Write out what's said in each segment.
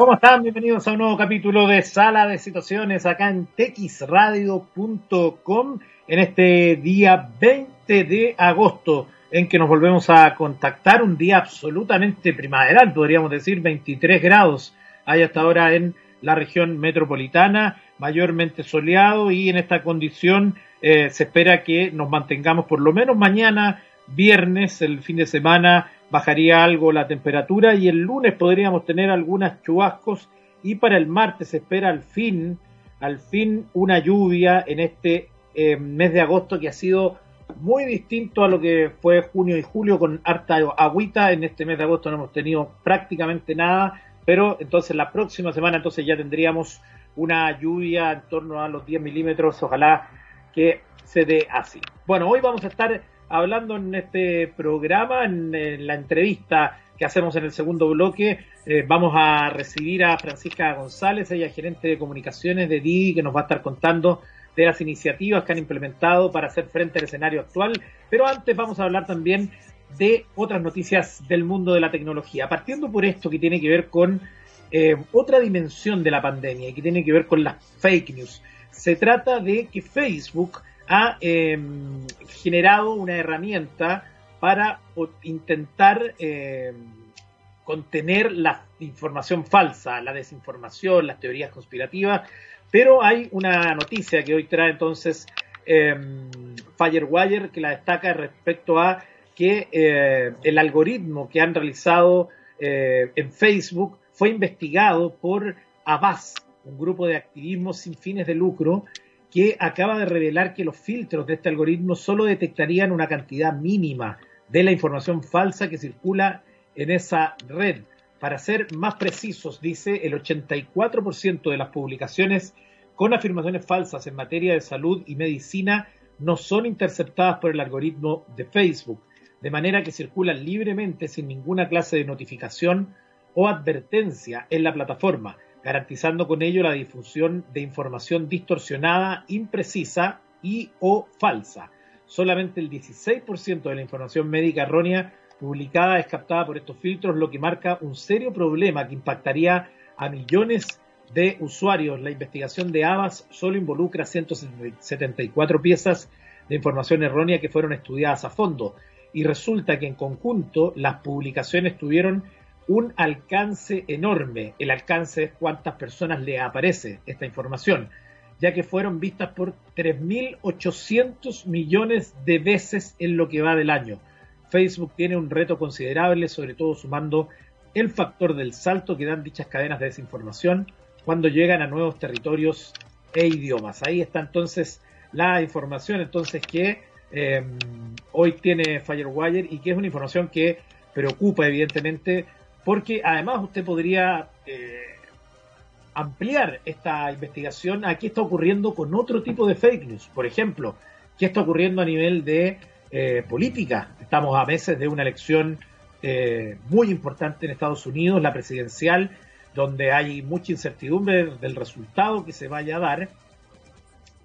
¿Cómo están? Bienvenidos a un nuevo capítulo de Sala de Situaciones acá en texradio.com en este día 20 de agosto en que nos volvemos a contactar, un día absolutamente primaveral, podríamos decir 23 grados hay hasta ahora en la región metropolitana, mayormente soleado y en esta condición eh, se espera que nos mantengamos por lo menos mañana, viernes, el fin de semana, bajaría algo la temperatura y el lunes podríamos tener algunas chubascos y para el martes se espera al fin, al fin una lluvia en este eh, mes de agosto que ha sido muy distinto a lo que fue junio y julio con harta agüita. En este mes de agosto no hemos tenido prácticamente nada, pero entonces la próxima semana entonces ya tendríamos una lluvia en torno a los 10 milímetros, ojalá que se dé así. Bueno, hoy vamos a estar hablando en este programa, en, la entrevista que hacemos en el segundo bloque, eh, vamos a recibir a Francisca González, ella es gerente de comunicaciones de Didi, que nos va a estar contando de las iniciativas que han implementado para hacer frente al escenario actual. Pero antes vamos a hablar también de otras noticias del mundo de la tecnología, partiendo por esto que tiene que ver con eh, otra dimensión de la pandemia y que tiene que ver con las fake news. Se trata de que Facebook ha em, generado una herramienta para intentar em, contener la información falsa, la desinformación, las teorías conspirativas, pero hay una noticia que hoy trae entonces em, Firewire que la destaca respecto a que eh, el algoritmo que han realizado eh, en Facebook fue investigado por Avast, un grupo de activismo sin fines de lucro que acaba de revelar que los filtros de este algoritmo solo detectarían una cantidad mínima de la información falsa que circula en esa red. Para ser más precisos, dice, el 84% de las publicaciones con afirmaciones falsas en materia de salud y medicina no son interceptadas por el algoritmo de Facebook, de manera que circulan libremente sin ninguna clase de notificación o advertencia en la plataforma garantizando con ello la difusión de información distorsionada, imprecisa y o falsa. Solamente el 16% de la información médica errónea publicada es captada por estos filtros, lo que marca un serio problema que impactaría a millones de usuarios. La investigación de Avas solo involucra 174 piezas de información errónea que fueron estudiadas a fondo y resulta que en conjunto las publicaciones tuvieron un alcance enorme. El alcance es cuántas personas le aparece esta información, ya que fueron vistas por 3.800 millones de veces en lo que va del año. Facebook tiene un reto considerable, sobre todo sumando el factor del salto que dan dichas cadenas de desinformación cuando llegan a nuevos territorios e idiomas. Ahí está entonces la información entonces que eh, hoy tiene Firewire y que es una información que preocupa evidentemente porque además usted podría eh, ampliar esta investigación a qué está ocurriendo con otro tipo de fake news. Por ejemplo, qué está ocurriendo a nivel de eh, política. Estamos a meses de una elección eh, muy importante en Estados Unidos, la presidencial, donde hay mucha incertidumbre del resultado que se vaya a dar.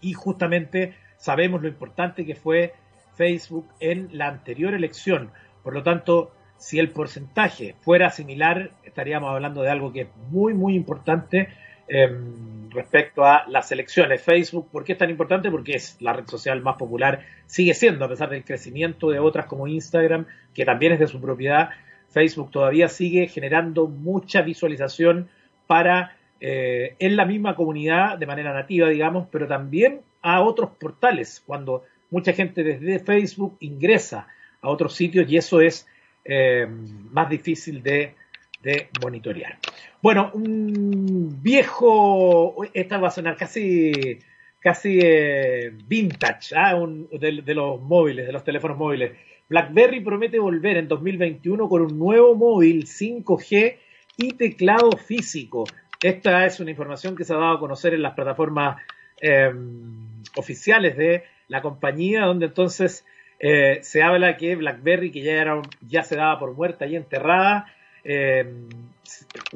Y justamente sabemos lo importante que fue Facebook en la anterior elección. Por lo tanto, si el porcentaje fuera similar, estaríamos hablando de algo que es muy, muy importante em, respecto a las elecciones. Facebook, ¿por qué es tan importante? Porque es la red social más popular, sigue siendo, a pesar del crecimiento de otras como Instagram, que también es de su propiedad, Facebook todavía sigue generando mucha visualización para eh, en la misma comunidad de manera nativa, digamos, pero también a otros portales, cuando mucha gente desde Facebook ingresa a otros sitios y eso es eh, más difícil de, monitorear. Bueno, un viejo, esta va a sonar casi, casi eh, vintage ¿ah? de, los móviles, de los teléfonos móviles. BlackBerry promete volver en 2021 con un nuevo móvil 5G y teclado físico. Esta es una información que se ha dado a conocer en las plataformas eh, oficiales de la compañía, donde entonces eh, se habla que BlackBerry, que ya, era, ya se daba por muerta y enterrada, eh,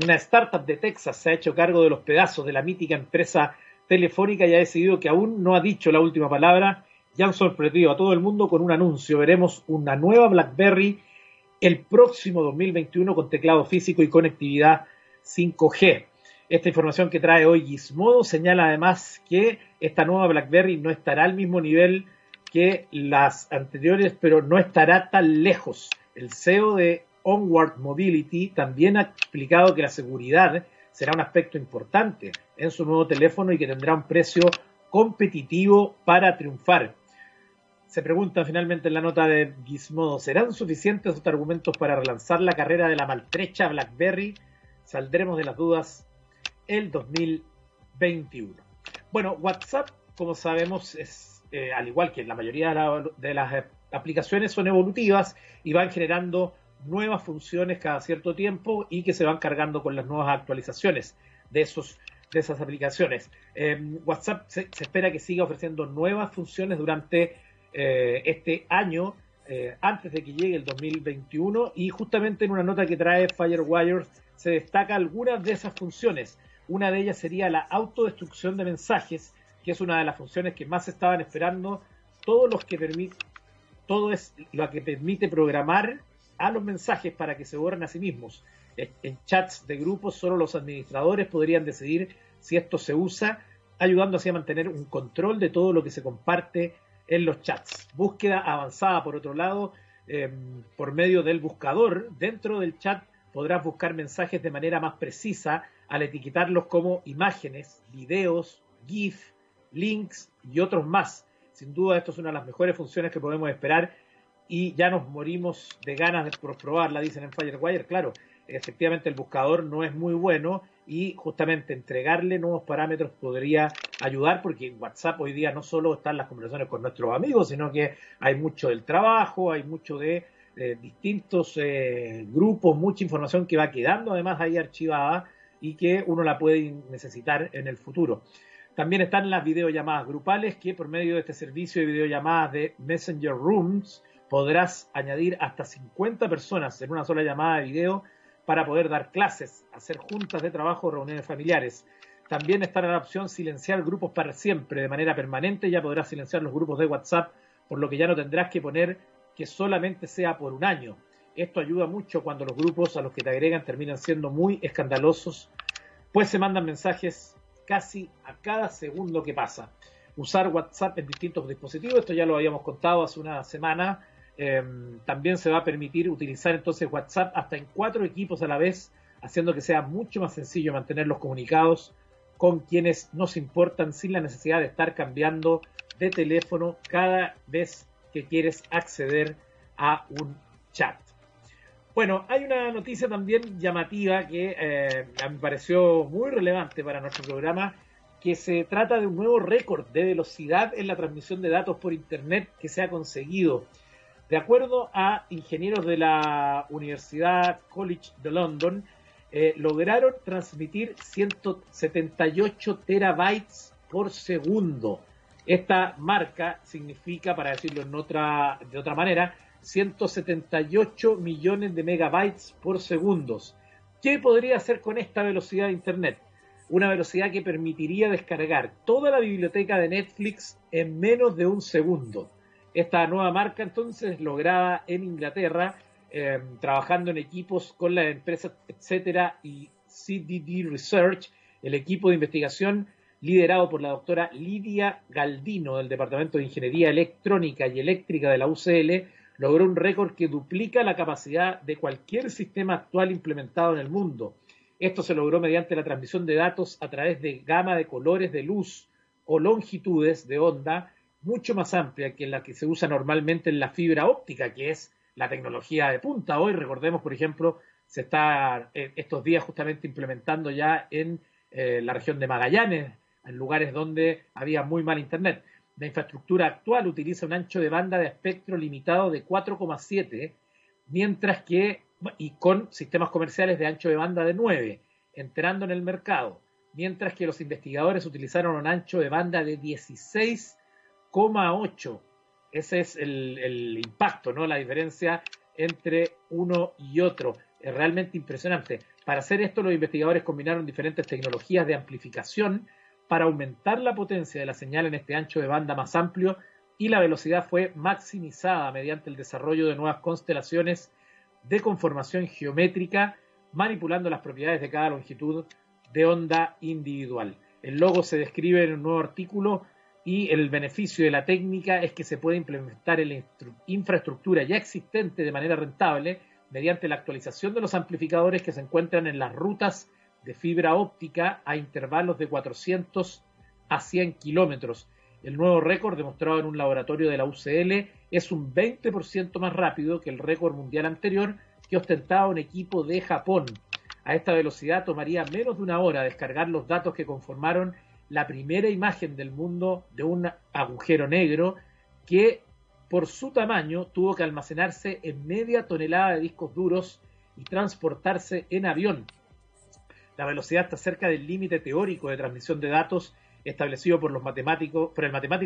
una startup de Texas se ha hecho cargo de los pedazos de la mítica empresa telefónica y ha decidido que aún no ha dicho la última palabra. Ya han sorprendido a todo el mundo con un anuncio. Veremos una nueva BlackBerry el próximo 2021 con teclado físico y conectividad 5G. Esta información que trae hoy Gizmodo señala además que esta nueva BlackBerry no estará al mismo nivel que las anteriores, pero no estará tan lejos. El CEO de Onward Mobility también ha explicado que la seguridad será un aspecto importante en su nuevo teléfono y que tendrá un precio competitivo para triunfar. Se pregunta finalmente en la nota de Gizmodo, ¿serán suficientes estos argumentos para relanzar la carrera de la maltrecha BlackBerry? Saldremos de las dudas el 2021. Bueno, WhatsApp, como sabemos, es eh, al igual que la mayoría de las aplicaciones son evolutivas y van generando nuevas funciones cada cierto tiempo y que se van cargando con las nuevas actualizaciones de, esos, de esas aplicaciones. Em, WhatsApp se, espera que siga ofreciendo nuevas funciones durante eh, este año, eh, antes de que llegue el 2021, y justamente en una nota que trae Firewire se destaca algunas de esas funciones. Una de ellas sería la autodestrucción de mensajes, que es una de las funciones que más estaban esperando todos los que permiten todo es lo que permite programar a los mensajes para que se borren a sí mismos. En chats de grupos solo los administradores podrían decidir si esto se usa, ayudando así a mantener un control de todo lo que se comparte en los chats. Búsqueda avanzada, por otro lado, em, por medio del buscador. Dentro del chat podrás buscar mensajes de manera más precisa al etiquetarlos como imágenes, videos, GIF, links y otros más. Sin duda, esto es una de las mejores funciones que podemos esperar y ya nos morimos de ganas de probarla, dicen en Firewire. Claro, efectivamente el buscador no es muy bueno y justamente entregarle nuevos parámetros podría ayudar porque en WhatsApp hoy día no solo están las conversaciones con nuestros amigos, sino que hay mucho del trabajo, hay mucho de eh, distintos eh, grupos, mucha información que va quedando además ahí archivada y que uno la puede necesitar en el futuro. También están las videollamadas grupales que por medio de este servicio de videollamadas de Messenger Rooms podrás añadir hasta 50 personas en una sola llamada de video para poder dar clases, hacer juntas de trabajo o reuniones familiares. También está la opción silenciar grupos para siempre, de manera permanente ya podrás silenciar los grupos de WhatsApp, por lo que ya no tendrás que poner que solamente sea por un año. Esto ayuda mucho cuando los grupos a los que te agregan terminan siendo muy escandalosos, pues se mandan mensajes casi a cada segundo que pasa. Usar WhatsApp en distintos dispositivos, esto ya lo habíamos contado hace una semana, Em, también se va a permitir utilizar entonces WhatsApp hasta en cuatro equipos a la vez, haciendo que sea mucho más sencillo mantenerlos comunicados con quienes nos importan sin la necesidad de estar cambiando de teléfono cada vez que quieres acceder a un chat. Bueno, hay una noticia también llamativa que eh, me pareció muy relevante para nuestro programa, que se trata de un nuevo récord de velocidad en la transmisión de datos por Internet que se ha conseguido. De acuerdo a ingenieros de la Universidad College de London, eh, lograron transmitir 178 terabytes por segundo. Esta marca significa, para decirlo en otra, de otra manera, 178 millones de megabytes por segundo. ¿Qué podría hacer con esta velocidad de Internet? Una velocidad que permitiría descargar toda la biblioteca de Netflix en menos de un segundo. Esta nueva marca entonces lograda en Inglaterra, em, trabajando en equipos con la empresa etcétera y CDD Research, el equipo de investigación liderado por la doctora Lidia Galdino del Departamento de Ingeniería Electrónica y Eléctrica de la UCL, logró un récord que duplica la capacidad de cualquier sistema actual implementado en el mundo. Esto se logró mediante la transmisión de datos a través de gama de colores de luz o longitudes de onda mucho más amplia que la que se usa normalmente en la fibra óptica, que es la tecnología de punta. Hoy, recordemos, por ejemplo, se está eh, estos días justamente implementando ya en eh, la región de Magallanes, en lugares donde había muy mal Internet. La infraestructura actual utiliza un ancho de banda de espectro limitado de 4,7, mientras que, y con sistemas comerciales de ancho de banda de 9, entrando en el mercado, mientras que los investigadores utilizaron un ancho de banda de 16 8. Ese es el, impacto, ¿no? La diferencia entre uno y otro. Es realmente impresionante. Para hacer esto, los investigadores combinaron diferentes tecnologías de amplificación para aumentar la potencia de la señal en este ancho de banda más amplio y la velocidad fue maximizada mediante el desarrollo de nuevas constelaciones de conformación geométrica, manipulando las propiedades de cada longitud de onda individual. El logo se describe en un nuevo artículo y el beneficio de la técnica es que se puede implementar en la infraestructura ya existente de manera rentable mediante la actualización de los amplificadores que se encuentran en las rutas de fibra óptica a intervalos de 400 a 100 kilómetros. El nuevo récord demostrado en un laboratorio de la UCL es un 20% más rápido que el récord mundial anterior que ostentaba un equipo de Japón. A esta velocidad tomaría menos de una hora descargar los datos que conformaron la primera imagen del mundo de un agujero negro que por su tamaño tuvo que almacenarse en media tonelada de discos duros y transportarse en avión. La velocidad está cerca del límite teórico de transmisión de datos establecido por, el matemático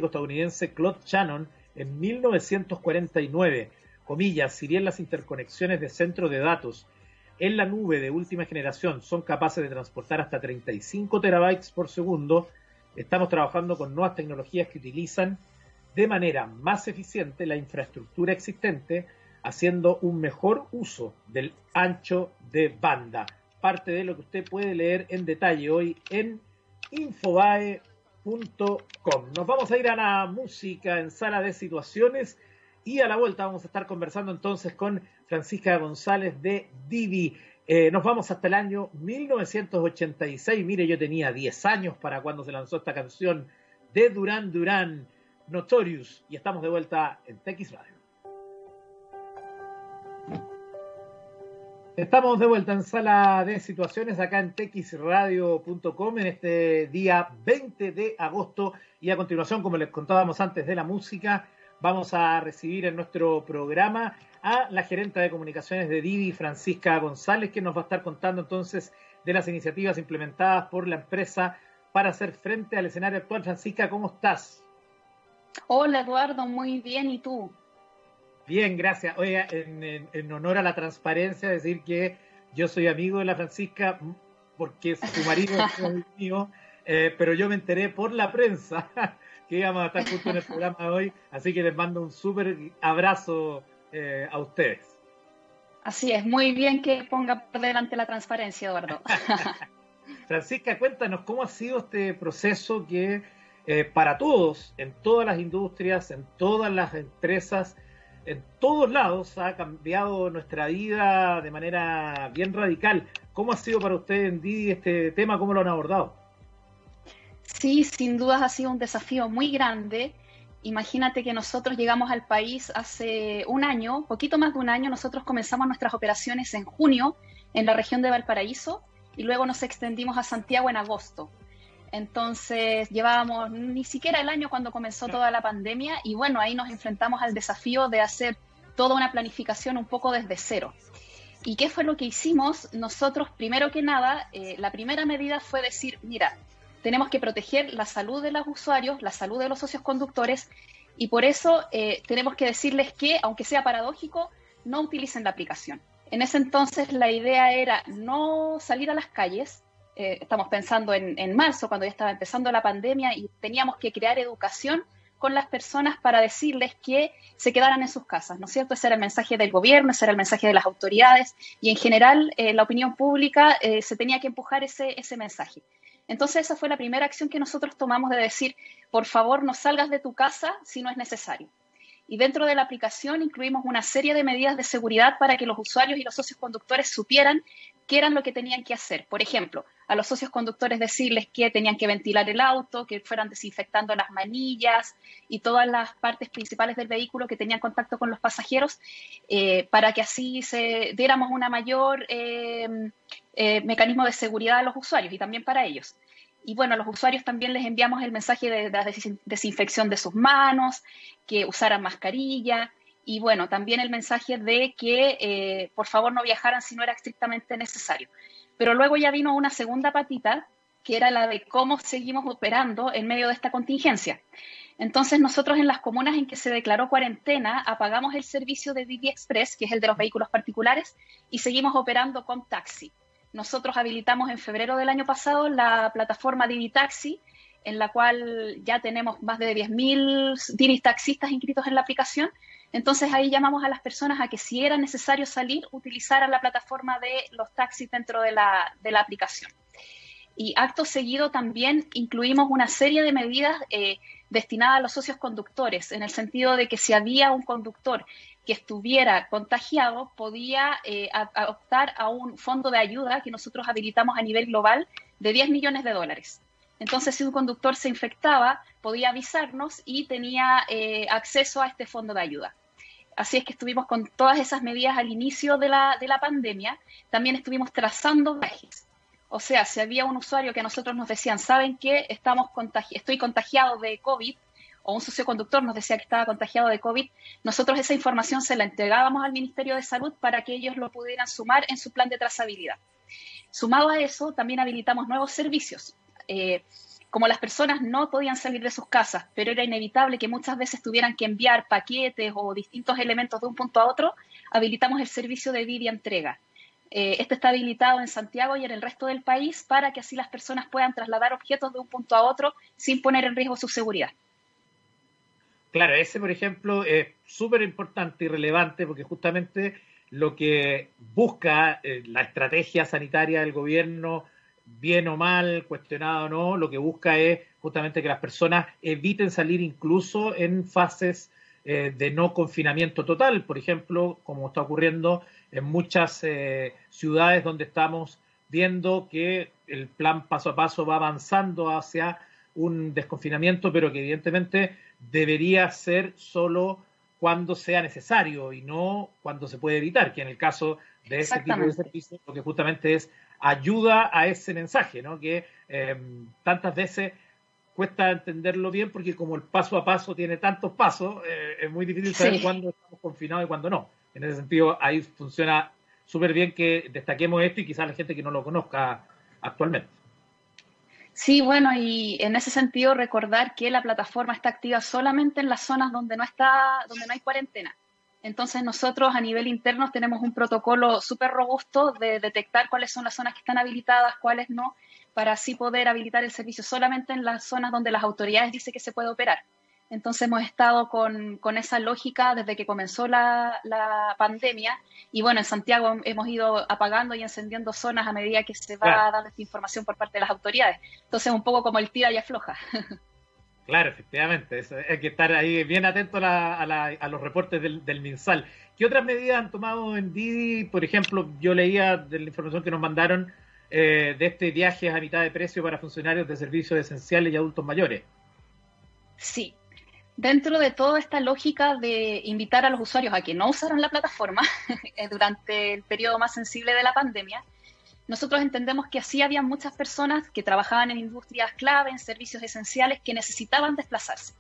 estadounidense Claude Shannon en 1949. Comillas, si bien las interconexiones de centros de datos en la nube de última generación son capaces de transportar hasta 35 terabytes por segundo, estamos trabajando con nuevas tecnologías que utilizan de manera más eficiente la infraestructura existente, haciendo un mejor uso del ancho de banda. Parte de lo que usted puede leer en detalle hoy en infobae.com. Nos vamos a ir a la música en sala de situaciones y a la vuelta vamos a estar conversando entonces con Francisca González de Divi. Eh, nos vamos hasta el año 1986. Mire, yo tenía 10 años para cuando se lanzó esta canción de Durán Durán, Notorious, y estamos de vuelta en TX Radio. Estamos de vuelta en sala de situaciones acá en texradio.com en este día 20 de agosto y a continuación, como les contábamos antes de la música, vamos a recibir en nuestro programa a la gerente de comunicaciones de Divi, Francisca González, que nos va a estar contando entonces de las iniciativas implementadas por la empresa para hacer frente al escenario actual. Francisca, ¿cómo estás? Hola Eduardo, muy bien, ¿y tú? Bien, gracias. Oiga, en, honor a la transparencia, decir que yo soy amigo de la Francisca porque su marido es mío, eh, pero yo me enteré por la prensa que íbamos a estar justo en el programa de hoy, así que les mando un súper abrazo eh, a ustedes. Así es, muy bien que ponga por delante la transparencia, Eduardo. Francisca, cuéntanos cómo ha sido este proceso que eh, para todos, en todas las industrias, en todas las empresas, en todos lados ha cambiado nuestra vida de manera bien radical. ¿Cómo ha sido para ustedes en Didi este tema? ¿Cómo lo han abordado? Sí, sin dudas ha sido un desafío muy grande. Imagínate que nosotros llegamos al país hace un año, poquito más de un año, nosotros comenzamos nuestras operaciones en junio en la región de Valparaíso y luego nos extendimos a Santiago en agosto. Entonces llevábamos ni siquiera el año cuando comenzó toda la pandemia y bueno, ahí nos enfrentamos al desafío de hacer toda una planificación un poco desde cero. ¿Y qué fue lo que hicimos? Nosotros, primero que nada, eh, la primera medida fue decir, mira, tenemos que proteger la salud de los usuarios, la salud de los socios conductores, y por eso eh, tenemos que decirles que, aunque sea paradójico, no utilicen la aplicación. En ese entonces la idea era no salir a las calles, eh, estamos pensando en, en, marzo, cuando ya estaba empezando la pandemia, y teníamos que crear educación con las personas para decirles que se quedaran en sus casas, ¿no es cierto? Ese era el mensaje del gobierno, ese era el mensaje de las autoridades, y en general eh, la opinión pública se tenía que empujar ese, ese mensaje. Entonces esa fue la primera acción que nosotros tomamos de decir, por favor, no salgas de tu casa si no es necesario. Y dentro de la aplicación incluimos una serie de medidas de seguridad para que los usuarios y los socios conductores supieran qué eran lo que tenían que hacer. Por ejemplo, a los socios conductores decirles que tenían que ventilar el auto, que fueran desinfectando las manillas y todas las partes principales del vehículo que tenían contacto con los pasajeros, eh, para que así se diéramos una mayor eh, eh, mecanismo de seguridad a los usuarios y también para ellos. Y bueno, a los usuarios también les enviamos el mensaje de, la desinfección de sus manos, que usaran mascarilla y bueno, también el mensaje de que eh, por favor no viajaran si no era estrictamente necesario. Pero luego ya vino una segunda patita, que era la de cómo seguimos operando en medio de esta contingencia. Entonces nosotros en las comunas en que se declaró cuarentena apagamos el servicio de Didi Express, que es el de los vehículos particulares, y seguimos operando con taxi. Nosotros habilitamos en febrero del año pasado la plataforma Didi Taxi, en la cual ya tenemos más de 10.000 Didi taxistas inscritos en la aplicación. Entonces ahí llamamos a las personas a que si era necesario salir, utilizaran la plataforma de los taxis dentro de la, aplicación. y acto seguido también incluimos una serie de medidas eh, destinadas a los socios conductores, en el sentido de que si había un conductor que estuviera contagiado, podía eh, optar a un fondo de ayuda que nosotros habilitamos a nivel global de 10 millones de dólares. Entonces, si un conductor se infectaba, podía avisarnos y tenía eh, acceso a este fondo de ayuda. Así es que estuvimos con todas esas medidas al inicio de la, de la pandemia. También estuvimos trazando viajes. O sea, si había un usuario que a nosotros nos decían, ¿saben qué? Estamos estoy contagiado de COVID, o un socioconductor nos decía que estaba contagiado de COVID, nosotros esa información se la entregábamos al Ministerio de Salud para que ellos lo pudieran sumar en su plan de trazabilidad. Sumado a eso, también habilitamos nuevos servicios. Eh, como las personas no podían salir de sus casas, pero era inevitable que muchas veces tuvieran que enviar paquetes o distintos elementos de un punto a otro, habilitamos el servicio de Vidia Entrega. Este está habilitado en Santiago y en el resto del país para que así las personas puedan trasladar objetos de un punto a otro sin poner en riesgo su seguridad. Claro, ese, por ejemplo, es súper importante y relevante porque justamente lo que busca eh, la estrategia sanitaria del gobierno bien o mal, cuestionado o no, lo que busca es justamente que las personas eviten salir incluso en fases eh, de no confinamiento total, por ejemplo, como está ocurriendo en muchas eh, ciudades donde estamos viendo que el plan paso a paso va avanzando hacia un desconfinamiento, pero que evidentemente debería ser solo cuando sea necesario y no cuando se puede evitar, que en el caso de ese tipo de servicios lo que justamente es ayuda a ese mensaje, ¿no? que em, tantas veces cuesta entenderlo bien porque como el paso a paso tiene tantos pasos, eh, es muy difícil saber cuándo estamos confinados y cuándo no. En ese sentido, ahí funciona súper bien que destaquemos esto y quizás la gente que no lo conozca actualmente. Sí, bueno, y en ese sentido recordar que la plataforma está activa solamente en las zonas donde no está, donde no hay cuarentena. Entonces nosotros a nivel interno tenemos un protocolo súper robusto de detectar cuáles son las zonas que están habilitadas, cuáles no, para así poder habilitar el servicio solamente en las zonas donde las autoridades dicen que se puede operar. Entonces hemos estado con, esa lógica desde que comenzó la, pandemia y bueno, en Santiago hemos ido apagando y encendiendo zonas a medida que se va dando esta información por parte de las autoridades. Entonces un poco como el tira y afloja. Claro, efectivamente. hay que estar ahí bien atento a, los reportes del, MinSal. ¿Qué otras medidas han tomado en Didi? Por ejemplo, yo leía de la información que nos mandaron eh, de este viaje a mitad de precio para funcionarios de servicios esenciales y adultos mayores. Sí. Dentro de toda esta lógica de invitar a los usuarios a que no usaran la plataforma durante el periodo más sensible de la pandemia, nosotros entendemos que así había muchas personas que trabajaban en industrias clave, en servicios esenciales, que necesitaban desplazarse.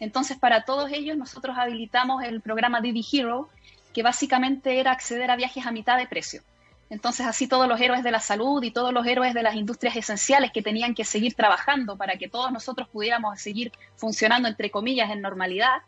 Entonces, para todos ellos, nosotros habilitamos el programa Didi Hero, que básicamente era acceder a viajes a mitad de precio. Entonces, así todos los héroes de la salud y todos los héroes de las industrias esenciales que tenían que seguir trabajando para que todos nosotros pudiéramos seguir funcionando, entre comillas, en normalidad,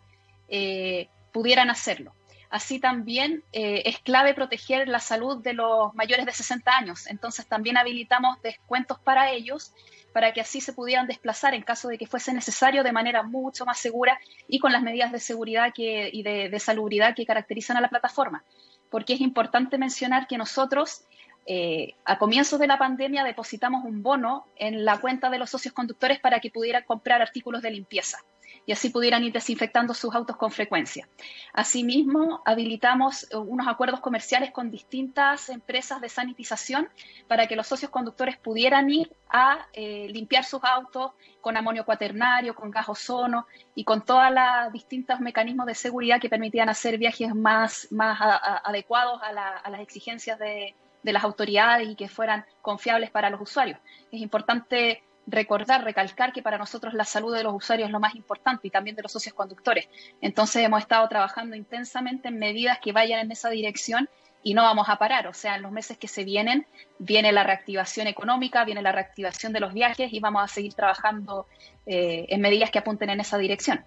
eh, pudieran hacerlo. Así también eh, es clave proteger la salud de los mayores de 60 años. Entonces también habilitamos descuentos para ellos para que así se pudieran desplazar en caso de que fuese necesario de manera mucho más segura y con las medidas de seguridad y de, salubridad que caracterizan a la plataforma. Porque es importante mencionar que nosotros eh, a comienzos de la pandemia depositamos un bono en la cuenta de los socios conductores para que pudieran comprar artículos de limpieza y así pudieran ir desinfectando sus autos con frecuencia. Asimismo, habilitamos unos acuerdos comerciales con distintas empresas de sanitización para que los socios conductores pudieran ir a eh, limpiar sus autos con amonio cuaternario, con gas ozono y con todos los distintos mecanismos de seguridad que permitían hacer viajes más, más adecuados a, las exigencias de, de las autoridades y que fueran confiables para los usuarios. Es importante recordar, recalcar que para nosotros la salud de los usuarios es lo más importante y también de los socios conductores. Entonces hemos estado trabajando intensamente en medidas que vayan en esa dirección y no vamos a parar. O sea, en los meses que se vienen viene la reactivación económica, viene la reactivación de los viajes y vamos a seguir trabajando eh, en medidas que apunten en esa dirección.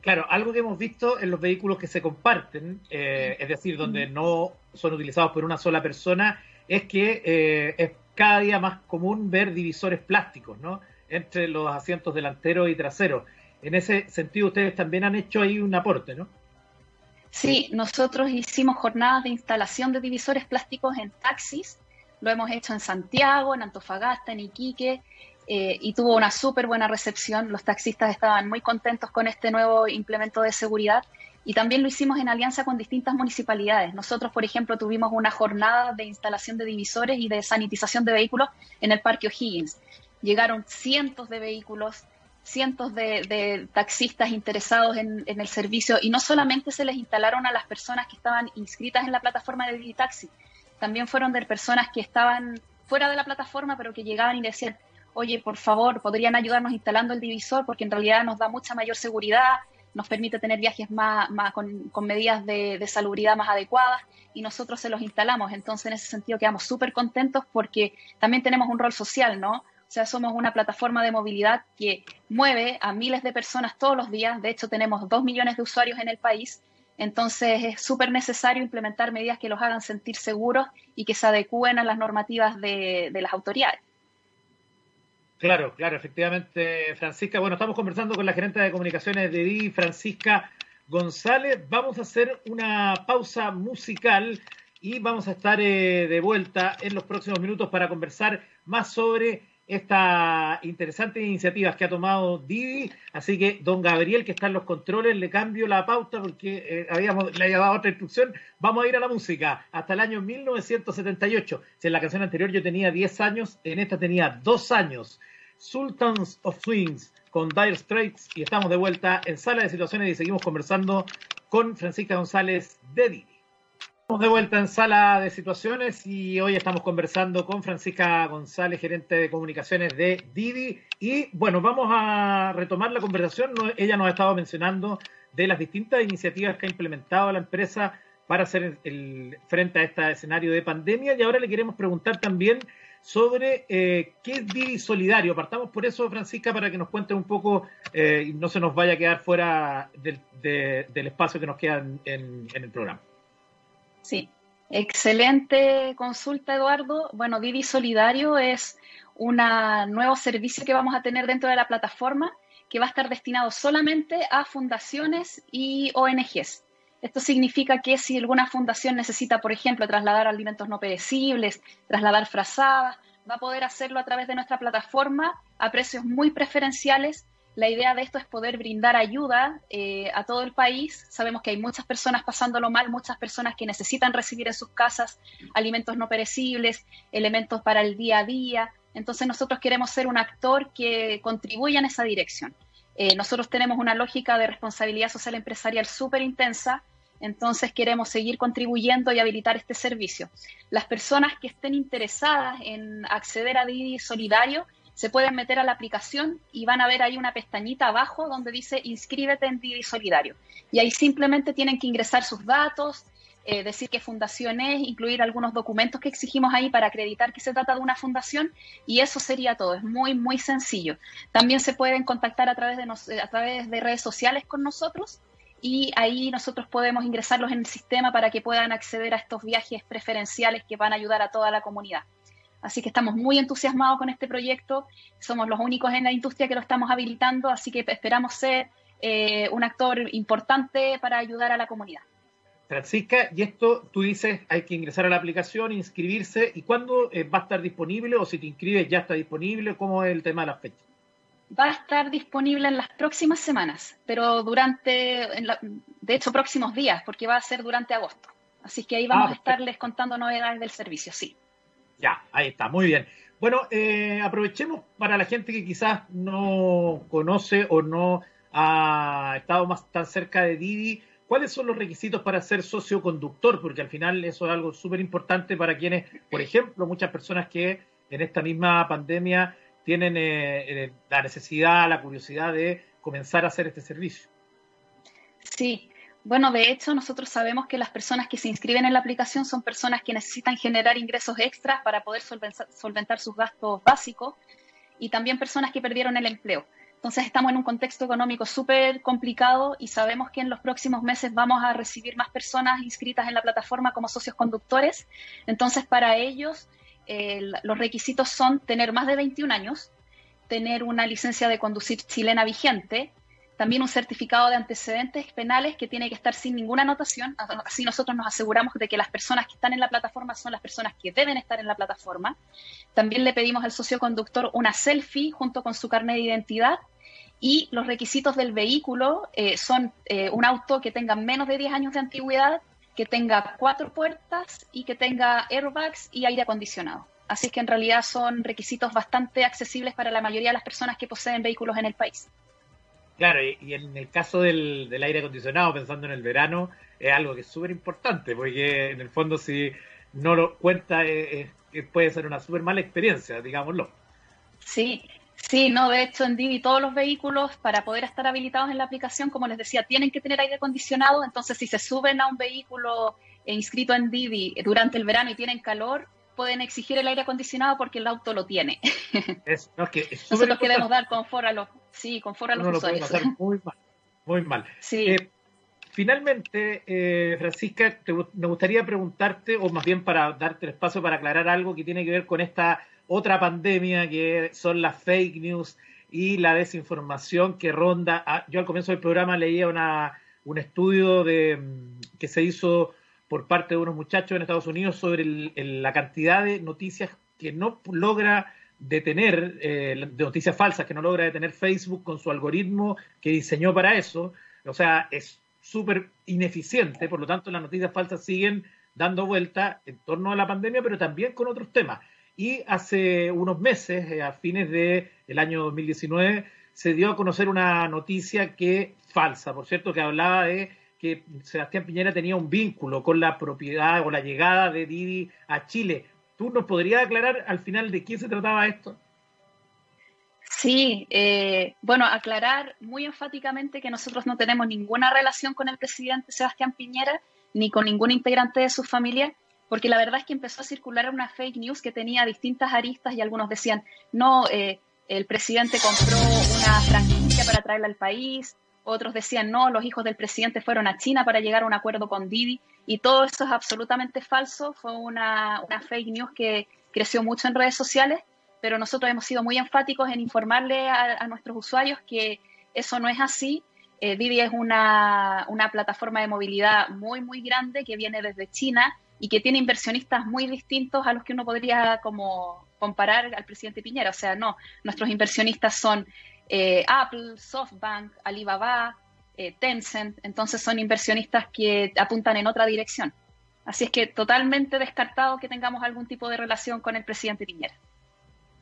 Claro, algo que hemos visto en los vehículos que se comparten, eh, es decir, donde no son utilizados por una sola persona, es que eh, es cada día más común ver divisores plásticos, ¿no? Entre los asientos delanteros y traseros. En ese sentido, ustedes también han hecho ahí un aporte, ¿no? Sí, nosotros hicimos jornadas de instalación de divisores plásticos en taxis lo hemos hecho en Santiago, en Antofagasta, en Iquique, eh, y tuvo una súper buena recepción. Los taxistas estaban muy contentos con este nuevo implemento de seguridad y también lo hicimos en alianza con distintas municipalidades. Nosotros, por ejemplo, tuvimos una jornada de instalación de divisores y de sanitización de vehículos en el Parque O'Higgins. Llegaron cientos de vehículos, cientos de, taxistas interesados en, el servicio y no solamente se les instalaron a las personas que estaban inscritas en la plataforma de Digitaxi, también fueron de personas que estaban fuera de la plataforma pero que llegaban y decían, oye, por favor, podrían ayudarnos instalando el divisor porque en realidad nos da mucha mayor seguridad, nos permite tener viajes más, con, medidas de, de, salubridad más adecuadas y nosotros se los instalamos. Entonces, en ese sentido, quedamos súper contentos porque también tenemos un rol social, ¿no? O sea, somos una plataforma de movilidad que mueve a miles de personas todos los días. De hecho, tenemos dos millones de usuarios en el país. Entonces, es súper necesario implementar medidas que los hagan sentir seguros y que se adecúen a las normativas de las autoridades. Claro, claro, efectivamente, Francisca. Bueno, estamos conversando con la gerente de comunicaciones de DI, Francisca González. Vamos a hacer una pausa musical y vamos a estar eh, de vuelta en los próximos minutos para conversar más sobre estas interesantes iniciativas que ha tomado Didi. Así que, don Gabriel, que está en los controles, le cambio la pauta porque eh, habíamos, le había dado otra instrucción. Vamos a ir a la música hasta el año 1978. Si en la canción anterior yo tenía 10 años, en esta tenía 2 años. Sultans of Swings con Dire Straits y estamos de vuelta en Sala de Situaciones y seguimos conversando con Francisca González de Didi. Estamos de vuelta en sala de situaciones y hoy estamos conversando con Francisca González, gerente de comunicaciones de Didi. Y bueno, vamos a retomar la conversación. Ella nos ha estado mencionando de las distintas iniciativas que ha implementado la empresa para hacer el, frente a este escenario de pandemia. Y ahora le queremos preguntar también sobre eh, qué es Didi Solidario. Partamos por eso, Francisca, para que nos cuente un poco eh, y no se nos vaya a quedar fuera del, espacio que nos queda en el programa. Sí, excelente consulta, Eduardo. Bueno, Didi Solidario es un nuevo servicio que vamos a tener dentro de la plataforma que va a estar destinado solamente a fundaciones y ONGs. Esto significa que si alguna fundación necesita, por ejemplo, trasladar alimentos no perecibles, trasladar frazadas, va a poder hacerlo a través de nuestra plataforma a precios muy preferenciales la idea de esto es poder brindar ayuda eh, a todo el país. Sabemos que hay muchas personas pasándolo mal, muchas personas que necesitan recibir en sus casas alimentos no perecibles, elementos para el día a día. Entonces nosotros queremos ser un actor que contribuya en esa dirección. Eh, nosotros tenemos una lógica de responsabilidad social empresarial súper intensa, entonces queremos seguir contribuyendo y habilitar este servicio. Las personas que estén interesadas en acceder a Didi Solidario se pueden meter a la aplicación y van a ver ahí una pestañita abajo donde dice inscríbete en Didi Solidario. Y ahí simplemente tienen que ingresar sus datos, eh, decir qué fundación es, incluir algunos documentos que exigimos ahí para acreditar que se trata de una fundación y eso sería todo. Es muy, muy sencillo. También se pueden contactar a través de, a través de redes sociales con nosotros y ahí nosotros podemos ingresarlos en el sistema para que puedan acceder a estos viajes preferenciales que van a ayudar a toda la comunidad. Así que estamos muy entusiasmados con este proyecto. Somos los únicos en la industria que lo estamos habilitando, así que esperamos ser eh, un actor importante para ayudar a la comunidad. Francisca, y esto tú dices, hay que ingresar a la aplicación, inscribirse, ¿y cuándo eh, va a estar disponible? O si te inscribes, ya está disponible, ¿cómo es el tema de las fechas? Va a estar disponible en las próximas semanas, pero durante, de hecho, próximos días, porque va a ser durante agosto. Así que ahí vamos ah, a estarles contando novedades del servicio, sí. Ya, ahí está, muy bien. Bueno, eh, aprovechemos para la gente que quizás no conoce o no ha estado más tan cerca de Didi, ¿cuáles son los requisitos para ser socio conductor? Porque al final eso es algo súper importante para quienes, por ejemplo, muchas personas que en esta misma pandemia tienen eh, eh, la necesidad, la curiosidad de comenzar a hacer este servicio. Sí, bueno, de hecho, nosotros sabemos que las personas que se inscriben en la aplicación son personas que necesitan generar ingresos extras para poder solventar sus gastos básicos y también personas que perdieron el empleo. Entonces estamos en un contexto económico súper complicado y sabemos que en los próximos meses vamos a recibir más personas inscritas en la plataforma como socios conductores. Entonces para ellos los requisitos son tener más de 21 años, tener una licencia de conducir chilena vigente, también un certificado de antecedentes penales que tiene que estar sin ninguna anotación. Así nosotros nos aseguramos de que las personas que están en la plataforma son las personas que deben estar en la plataforma. También le pedimos al socio conductor una selfie junto con su carnet de identidad. Y los requisitos del vehículo eh, son eh, un auto que tenga menos de 10 años de antigüedad, que tenga cuatro puertas y que tenga airbags y aire acondicionado. Así que en realidad son requisitos bastante accesibles para la mayoría de las personas que poseen vehículos en el país. Claro, y, en el caso del, aire acondicionado, pensando en el verano, es algo que es súper importante, porque en el fondo si no lo cuenta eh, eh, puede ser una súper mala experiencia, digámoslo. Sí, sí, no, de hecho en Divi todos los vehículos para poder estar habilitados en la aplicación, como les decía, tienen que tener aire acondicionado, entonces si se suben a un vehículo inscrito en Divi durante el verano y tienen calor, pueden exigir el aire acondicionado porque el auto lo tiene. Es, que Nosotros queremos dar confort a los, sí, confort a los usuarios. muy mal, muy mal. Eh, finalmente, eh, Francisca, me gustaría preguntarte, o más bien para darte el espacio para aclarar algo que tiene que ver con esta otra pandemia que son las fake news y la desinformación que ronda. Ah, yo al comienzo del programa leía una, un estudio de, mm, que se hizo por parte de unos muchachos en Estados Unidos sobre la cantidad de noticias que no logra detener, eh, de noticias falsas que no logra detener Facebook con su algoritmo que diseñó para eso. O sea, es súper ineficiente, por lo tanto las noticias falsas siguen dando vuelta en torno a la pandemia, pero también con otros temas. Y hace unos meses, eh, a fines del el año 2019, se dio a conocer una noticia que falsa, por cierto, que hablaba de Sebastián Piñera tenía un vínculo con la propiedad o la llegada de Didi a Chile. ¿Tú nos podrías aclarar al final de quién se trataba esto? Sí, eh, bueno, aclarar muy enfáticamente que nosotros no tenemos ninguna relación con el presidente Sebastián Piñera ni con ningún integrante de su familia, porque la verdad es que empezó a circular una fake news que tenía distintas aristas y algunos decían, no, eh, el presidente compró una franquicia para traerla al país, otros decían, no, los hijos del presidente fueron a China para llegar a un acuerdo con Didi, y todo eso es absolutamente falso, fue una, fake news que creció mucho en redes sociales, pero nosotros hemos sido muy enfáticos en informarle a, nuestros usuarios que eso no es así. Eh, Didi es una, una plataforma de movilidad muy, muy grande que viene desde China y que tiene inversionistas muy distintos a los que uno podría como comparar al presidente Piñera. O sea, no, nuestros inversionistas son eh, Apple, SoftBank, Alibaba, eh, Tencent, entonces son inversionistas que apuntan en otra dirección. Así es que totalmente descartado que tengamos algún tipo de relación con el presidente Piñera.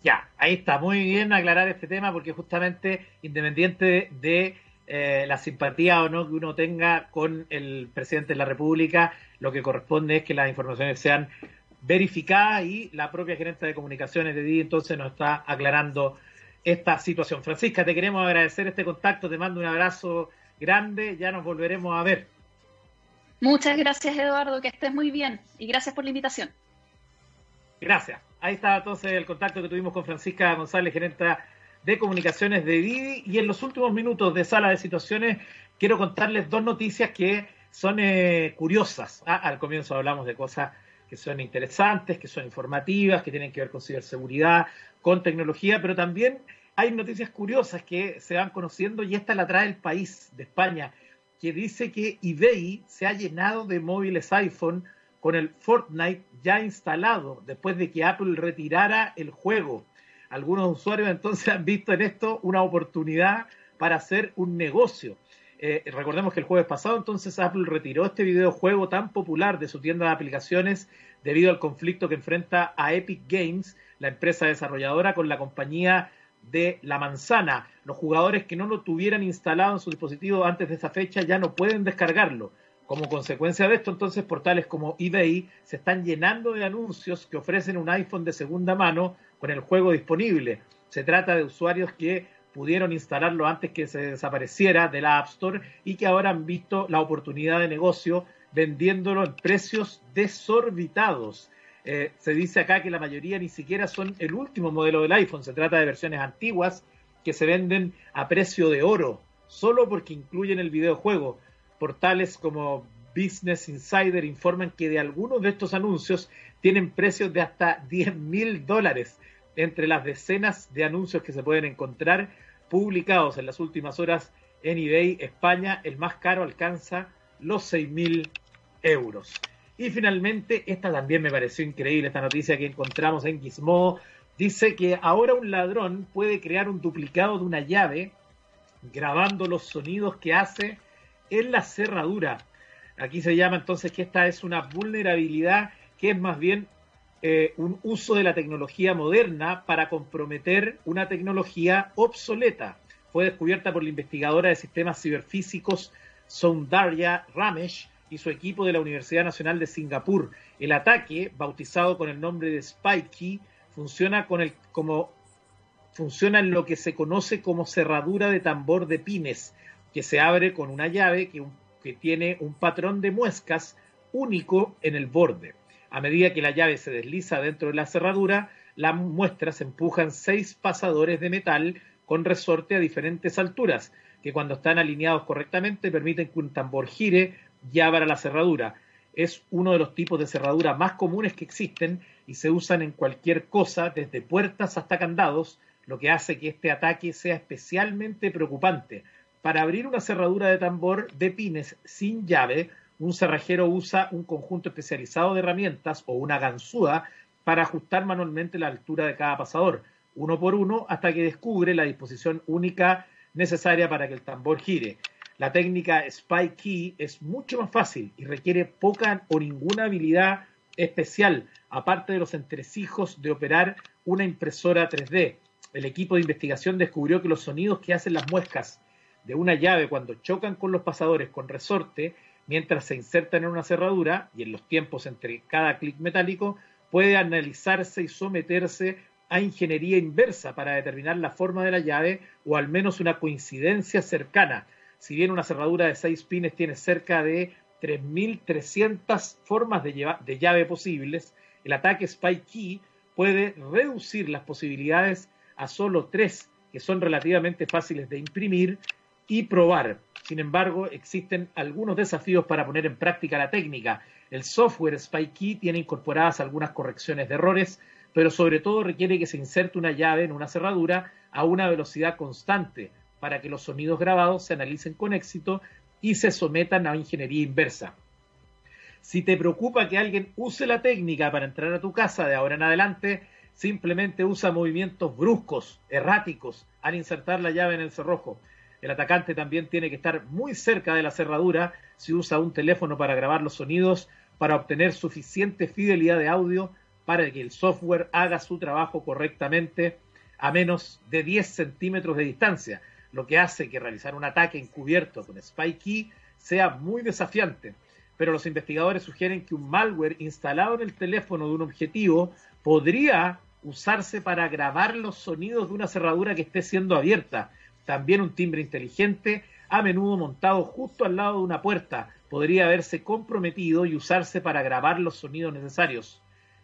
Ya, ahí está, muy bien aclarar este tema porque justamente independiente de eh, la simpatía o no que uno tenga con el presidente de la República, lo que corresponde es que las informaciones sean verificadas y la propia gerente de comunicaciones de DI entonces nos está aclarando esta situación. Francisca, te queremos agradecer este contacto, te mando un abrazo grande, ya nos volveremos a ver. Muchas gracias Eduardo, que estés muy bien y gracias por la invitación. Gracias. Ahí está entonces el contacto que tuvimos con Francisca González, gerente de comunicaciones de Didi. Y en los últimos minutos de sala de situaciones quiero contarles dos noticias que son eh, curiosas. Ah, al comienzo hablamos de cosas que son interesantes, que son informativas, que tienen que ver con ciberseguridad, con tecnología, pero también hay noticias curiosas que se van conociendo y esta la trae el país de España, que dice que eBay se ha llenado de móviles iPhone con el Fortnite ya instalado después de que Apple retirara el juego. Algunos usuarios entonces han visto en esto una oportunidad para hacer un negocio. Eh, recordemos que el jueves pasado entonces Apple retiró este videojuego tan popular de su tienda de aplicaciones debido al conflicto que enfrenta a Epic Games, la empresa desarrolladora, con la compañía de la manzana. Los jugadores que no lo tuvieran instalado en su dispositivo antes de esa fecha ya no pueden descargarlo. Como consecuencia de esto, entonces, portales como eBay se están llenando de anuncios que ofrecen un iPhone de segunda mano con el juego disponible. Se trata de usuarios que pudieron instalarlo antes que se desapareciera de la App Store y que ahora han visto la oportunidad de negocio vendiéndolo en precios desorbitados. Eh, se dice acá que la mayoría ni siquiera son el último modelo del iPhone, se trata de versiones antiguas que se venden a precio de oro, solo porque incluyen el videojuego. Portales como Business Insider informan que de algunos de estos anuncios tienen precios de hasta 10 mil dólares. Entre las decenas de anuncios que se pueden encontrar publicados en las últimas horas en eBay España, el más caro alcanza los 6.000 euros. Y finalmente, esta también me pareció increíble, esta noticia que encontramos en Gizmo, dice que ahora un ladrón puede crear un duplicado de una llave grabando los sonidos que hace en la cerradura. Aquí se llama entonces que esta es una vulnerabilidad que es más bien eh, un uso de la tecnología moderna para comprometer una tecnología obsoleta. Fue descubierta por la investigadora de sistemas ciberfísicos Soundarya Ramesh y su equipo de la Universidad Nacional de Singapur. El ataque, bautizado con el nombre de Spikey, funciona con el como funciona en lo que se conoce como cerradura de tambor de pines, que se abre con una llave que, que tiene un patrón de muescas único en el borde. A medida que la llave se desliza dentro de la cerradura, las muestras empujan seis pasadores de metal con resorte a diferentes alturas, que cuando están alineados correctamente permiten que un tambor gire y abra la cerradura. Es uno de los tipos de cerradura más comunes que existen y se usan en cualquier cosa, desde puertas hasta candados, lo que hace que este ataque sea especialmente preocupante. Para abrir una cerradura de tambor de pines sin llave, un cerrajero usa un conjunto especializado de herramientas o una ganzúa para ajustar manualmente la altura de cada pasador, uno por uno, hasta que descubre la disposición única necesaria para que el tambor gire. La técnica Spy Key es mucho más fácil y requiere poca o ninguna habilidad especial, aparte de los entresijos de operar una impresora 3D el equipo de investigación descubrió que los sonidos que hacen las muescas de una llave cuando chocan con los pasadores con resorte, mientras se insertan en una cerradura y en los tiempos entre cada clic metálico, puede analizarse y someterse a ingeniería inversa para determinar la forma de la llave o al menos una coincidencia cercana. Si bien una cerradura de seis pines tiene cerca de 3.300 formas de, de llave posibles, el ataque Spy Key puede reducir las posibilidades a solo tres que son relativamente fáciles de imprimir y probar. Sin embargo, existen algunos desafíos para poner en práctica la técnica. El software SpyKey tiene incorporadas algunas correcciones de errores, pero sobre todo requiere que se inserte una llave en una cerradura a una velocidad constante para que los sonidos grabados se analicen con éxito y se sometan a ingeniería inversa. Si te preocupa que alguien use la técnica para entrar a tu casa de ahora en adelante, simplemente usa movimientos bruscos, erráticos, al insertar la llave en el cerrojo. El atacante también tiene que estar muy cerca de la cerradura si usa un teléfono para grabar los sonidos para obtener suficiente fidelidad de audio para que el software haga su trabajo correctamente a menos de 10 centímetros de distancia, lo que hace que realizar un ataque encubierto con Spy Key sea muy desafiante. Pero los investigadores sugieren que un malware instalado en el teléfono de un objetivo podría usarse para grabar los sonidos de una cerradura que esté siendo abierta. También un timbre inteligente, a menudo montado justo al lado de una puerta, podría haberse comprometido y usarse para grabar los sonidos necesarios.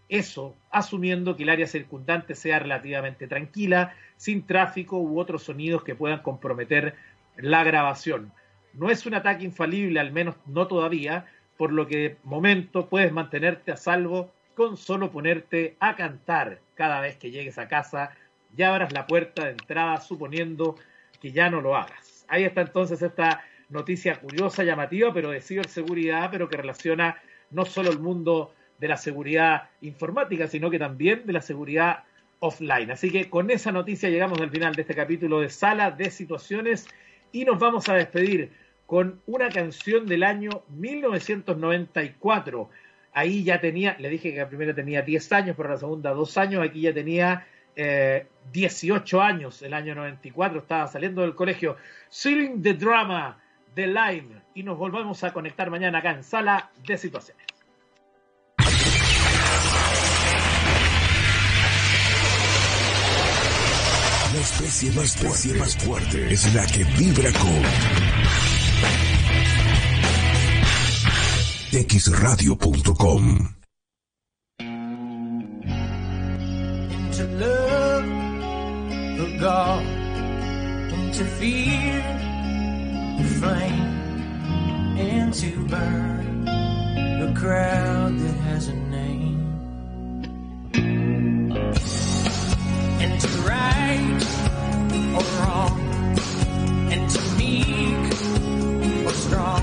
Eso asumiendo que el área circundante sea relativamente tranquila, sin tráfico u otros sonidos que puedan comprometer la grabación. No es un ataque infalible, al menos no todavía, por lo que de momento puedes mantenerte a salvo con solo ponerte a cantar cada vez que llegues a casa y abras la puerta de entrada suponiendo que ya no lo hagas. Ahí está entonces esta noticia curiosa, llamativa, pero de ciberseguridad, pero que relaciona no solo el mundo de la seguridad informática, sino que también de la seguridad offline. Así que con esa noticia llegamos al final de este capítulo de Sala de Situaciones y nos vamos a despedir con una canción del año 1994 ahí ya tenía, le dije que la primera tenía 10 años, pero la segunda 2 años, aquí ya tenía 18 eh, años, el año 94, estaba saliendo del colegio. Sealing the Drama de Live y nos volvemos a conectar mañana acá en Sala de Situaciones. La especie más fuerte, más fuerte es la que vibra con xradio.com. God fear, the flame, and to burn the crowd that has a name. And to right or wrong, and to meek or strong.